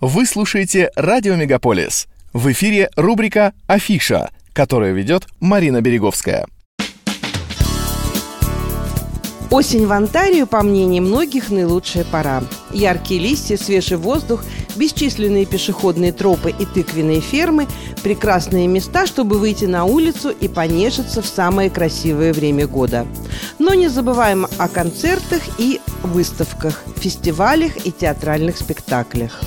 Вы слушаете «Радио Мегаполис». В эфире рубрика «Афиша», которую ведет Марина Береговская. Осень в Онтарио, по мнению многих, наилучшая пора. Яркие листья, свежий воздух, бесчисленные пешеходные тропы и тыквенные фермы – прекрасные места, чтобы выйти на улицу и понежиться в самое красивое время года. Но не забываем о концертах и выставках, фестивалях и театральных спектаклях.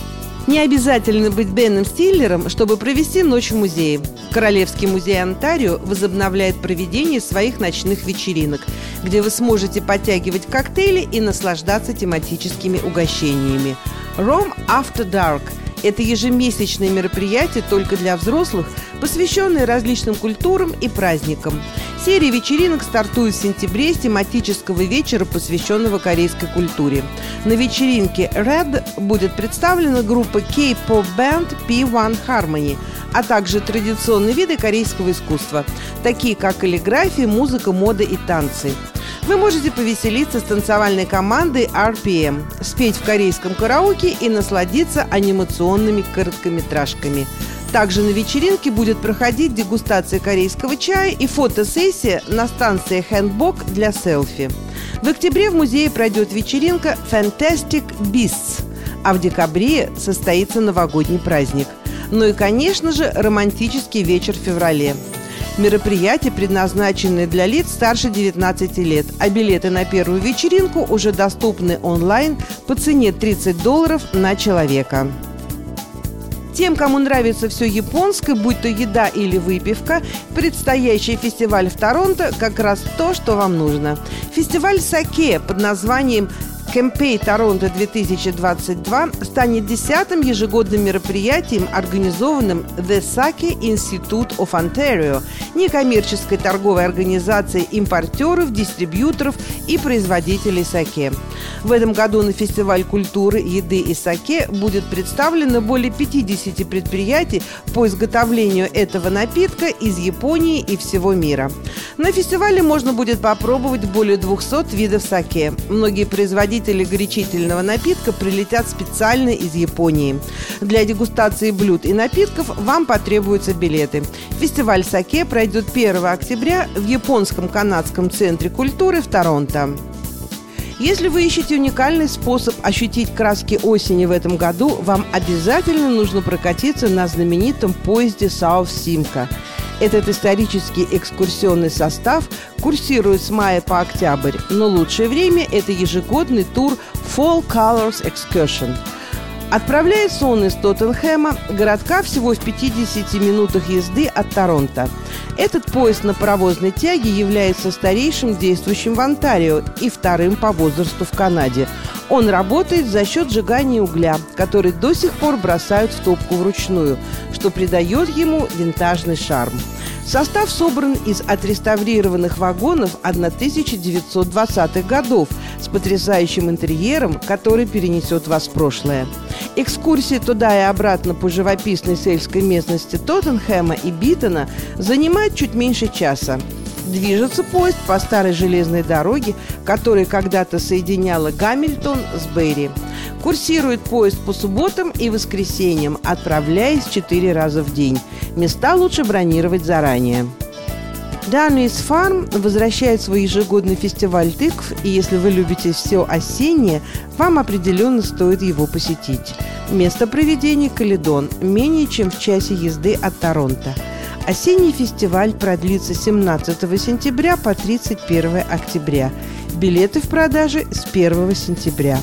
Не обязательно быть Беном Стиллером, чтобы провести ночь в музее. Королевский музей Онтарио возобновляет проведение своих ночных вечеринок, где вы сможете подтягивать коктейли и наслаждаться тематическими угощениями. Rome After Dark – это ежемесячное мероприятие только для взрослых, посвященное различным культурам и праздникам. Серия вечеринок стартует в сентябре с тематического вечера, посвященного корейской культуре. На вечеринке Red будет представлена группа K-pop band P1 Harmony, а также традиционные виды корейского искусства, такие как каллиграфия, музыка, мода и танцы. Вы можете повеселиться с танцевальной командой RPM, спеть в корейском караоке и насладиться анимационными короткометражками – также на вечеринке будет проходить дегустация корейского чая и фотосессия на станции Хэндбок для селфи. В октябре в музее пройдет вечеринка Fantastic Beasts, а в декабре состоится новогодний праздник. Ну и, конечно же, романтический вечер в феврале. Мероприятие предназначено для лиц старше 19 лет, а билеты на первую вечеринку уже доступны онлайн по цене 30 долларов на человека. Тем, кому нравится все японское, будь то еда или выпивка, предстоящий фестиваль в Торонто как раз то, что вам нужно. Фестиваль Саке под названием Кэмпей Торонто 2022 станет десятым ежегодным мероприятием, организованным The Sake Institute of Ontario, некоммерческой торговой организацией импортеров, дистрибьюторов и производителей саке. В этом году на фестиваль культуры, еды и саке будет представлено более 50 предприятий по изготовлению этого напитка из Японии и всего мира. На фестивале можно будет попробовать более 200 видов саке. Многие производители производители горячительного напитка прилетят специально из Японии. Для дегустации блюд и напитков вам потребуются билеты. Фестиваль саке пройдет 1 октября в Японском канадском центре культуры в Торонто. Если вы ищете уникальный способ ощутить краски осени в этом году, вам обязательно нужно прокатиться на знаменитом поезде South Simca – этот исторический экскурсионный состав курсирует с мая по октябрь, но лучшее время – это ежегодный тур Fall Colors Excursion – Отправляется он из Тоттенхэма, городка всего в 50 минутах езды от Торонто. Этот поезд на паровозной тяге является старейшим действующим в Онтарио и вторым по возрасту в Канаде. Он работает за счет сжигания угля, который до сих пор бросают в топку вручную, что придает ему винтажный шарм. Состав собран из отреставрированных вагонов 1920-х годов с потрясающим интерьером, который перенесет вас в прошлое. Экскурсии туда и обратно по живописной сельской местности Тоттенхэма и Битона занимают чуть меньше часа. Движется поезд по старой железной дороге, которая когда-то соединяла Гамильтон с Берри. Курсирует поезд по субботам и воскресеньям, отправляясь четыре раза в день. Места лучше бронировать заранее. Дануис Фарм возвращает свой ежегодный фестиваль тыкв, и если вы любите все осеннее, вам определенно стоит его посетить. Место проведения – Каледон, менее чем в часе езды от Торонто. Осенний фестиваль продлится 17 сентября по 31 октября. Билеты в продаже с 1 сентября.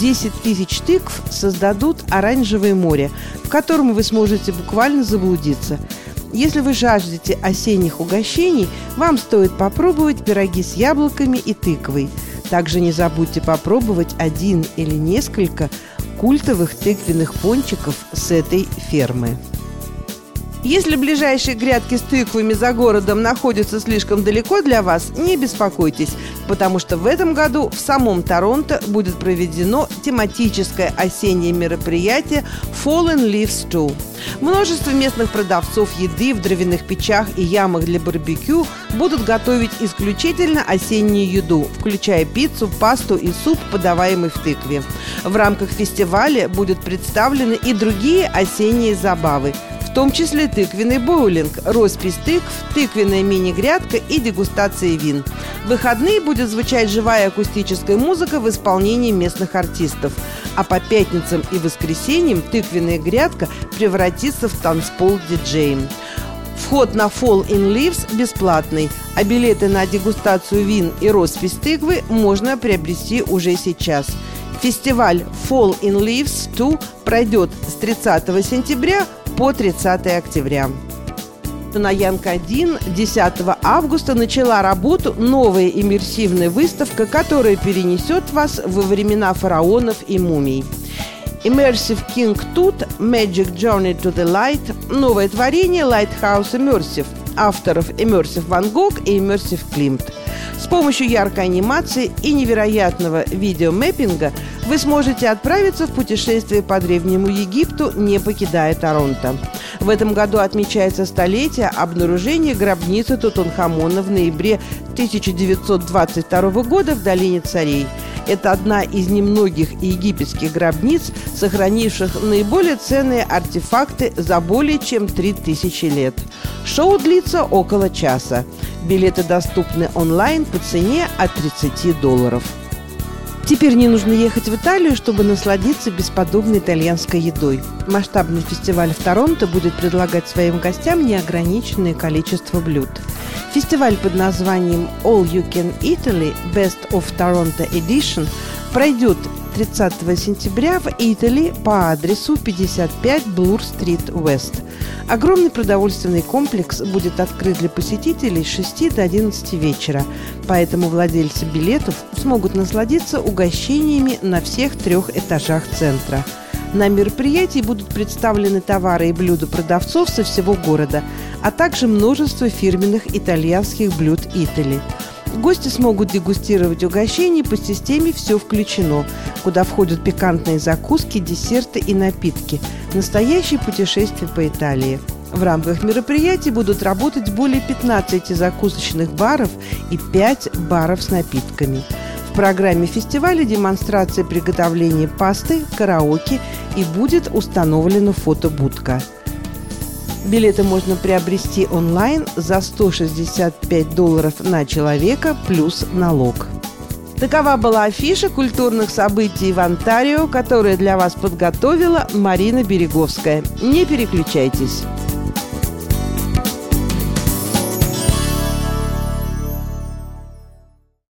10 тысяч тыкв создадут оранжевое море, в котором вы сможете буквально заблудиться – если вы жаждете осенних угощений, вам стоит попробовать пироги с яблоками и тыквой. Также не забудьте попробовать один или несколько культовых тыквенных пончиков с этой фермы. Если ближайшие грядки с тыквами за городом находятся слишком далеко для вас, не беспокойтесь, потому что в этом году в самом Торонто будет проведено тематическое осеннее мероприятие Fallen Leaves 2. Множество местных продавцов еды в дровяных печах и ямах для барбекю будут готовить исключительно осеннюю еду, включая пиццу, пасту и суп, подаваемый в тыкве. В рамках фестиваля будут представлены и другие осенние забавы, том числе тыквенный боулинг, роспись тыкв, тыквенная мини-грядка и дегустация вин. В выходные будет звучать живая акустическая музыка в исполнении местных артистов. А по пятницам и воскресеньям тыквенная грядка превратится в танцпол диджеем. Вход на Fall in Leaves бесплатный, а билеты на дегустацию вин и роспись тыквы можно приобрести уже сейчас. Фестиваль Fall in Leaves 2 пройдет с 30 сентября по 30 октября. На Янг-1 10 августа начала работу новая иммерсивная выставка, которая перенесет вас во времена фараонов и мумий. Immersive King Tut Magic Journey to the Light – новое творение Lighthouse Immersive авторов Immersive Van Gogh и Immersive Klimt. С помощью яркой анимации и невероятного видеомэппинга вы сможете отправиться в путешествие по Древнему Египту, не покидая Торонто. В этом году отмечается столетие обнаружения гробницы Тутанхамона в ноябре 1922 года в Долине Царей. Это одна из немногих египетских гробниц, сохранивших наиболее ценные артефакты за более чем 3000 лет. Шоу длится около часа. Билеты доступны онлайн по цене от 30 долларов. Теперь не нужно ехать в Италию, чтобы насладиться бесподобной итальянской едой. Масштабный фестиваль в Торонто будет предлагать своим гостям неограниченное количество блюд. Фестиваль под названием All You Can Italy Best of Toronto Edition пройдет 30 сентября в Итали по адресу 55 Блур-стрит Уэст. Огромный продовольственный комплекс будет открыт для посетителей с 6 до 11 вечера, поэтому владельцы билетов смогут насладиться угощениями на всех трех этажах центра. На мероприятии будут представлены товары и блюда продавцов со всего города, а также множество фирменных итальянских блюд Итали – Гости смогут дегустировать угощения по системе «Все включено», куда входят пикантные закуски, десерты и напитки. Настоящее путешествие по Италии. В рамках мероприятий будут работать более 15 закусочных баров и 5 баров с напитками. В программе фестиваля демонстрация приготовления пасты, караоке и будет установлена фотобудка – Билеты можно приобрести онлайн за 165 долларов на человека плюс налог. Такова была афиша культурных событий в Онтарио, которую для вас подготовила Марина Береговская. Не переключайтесь.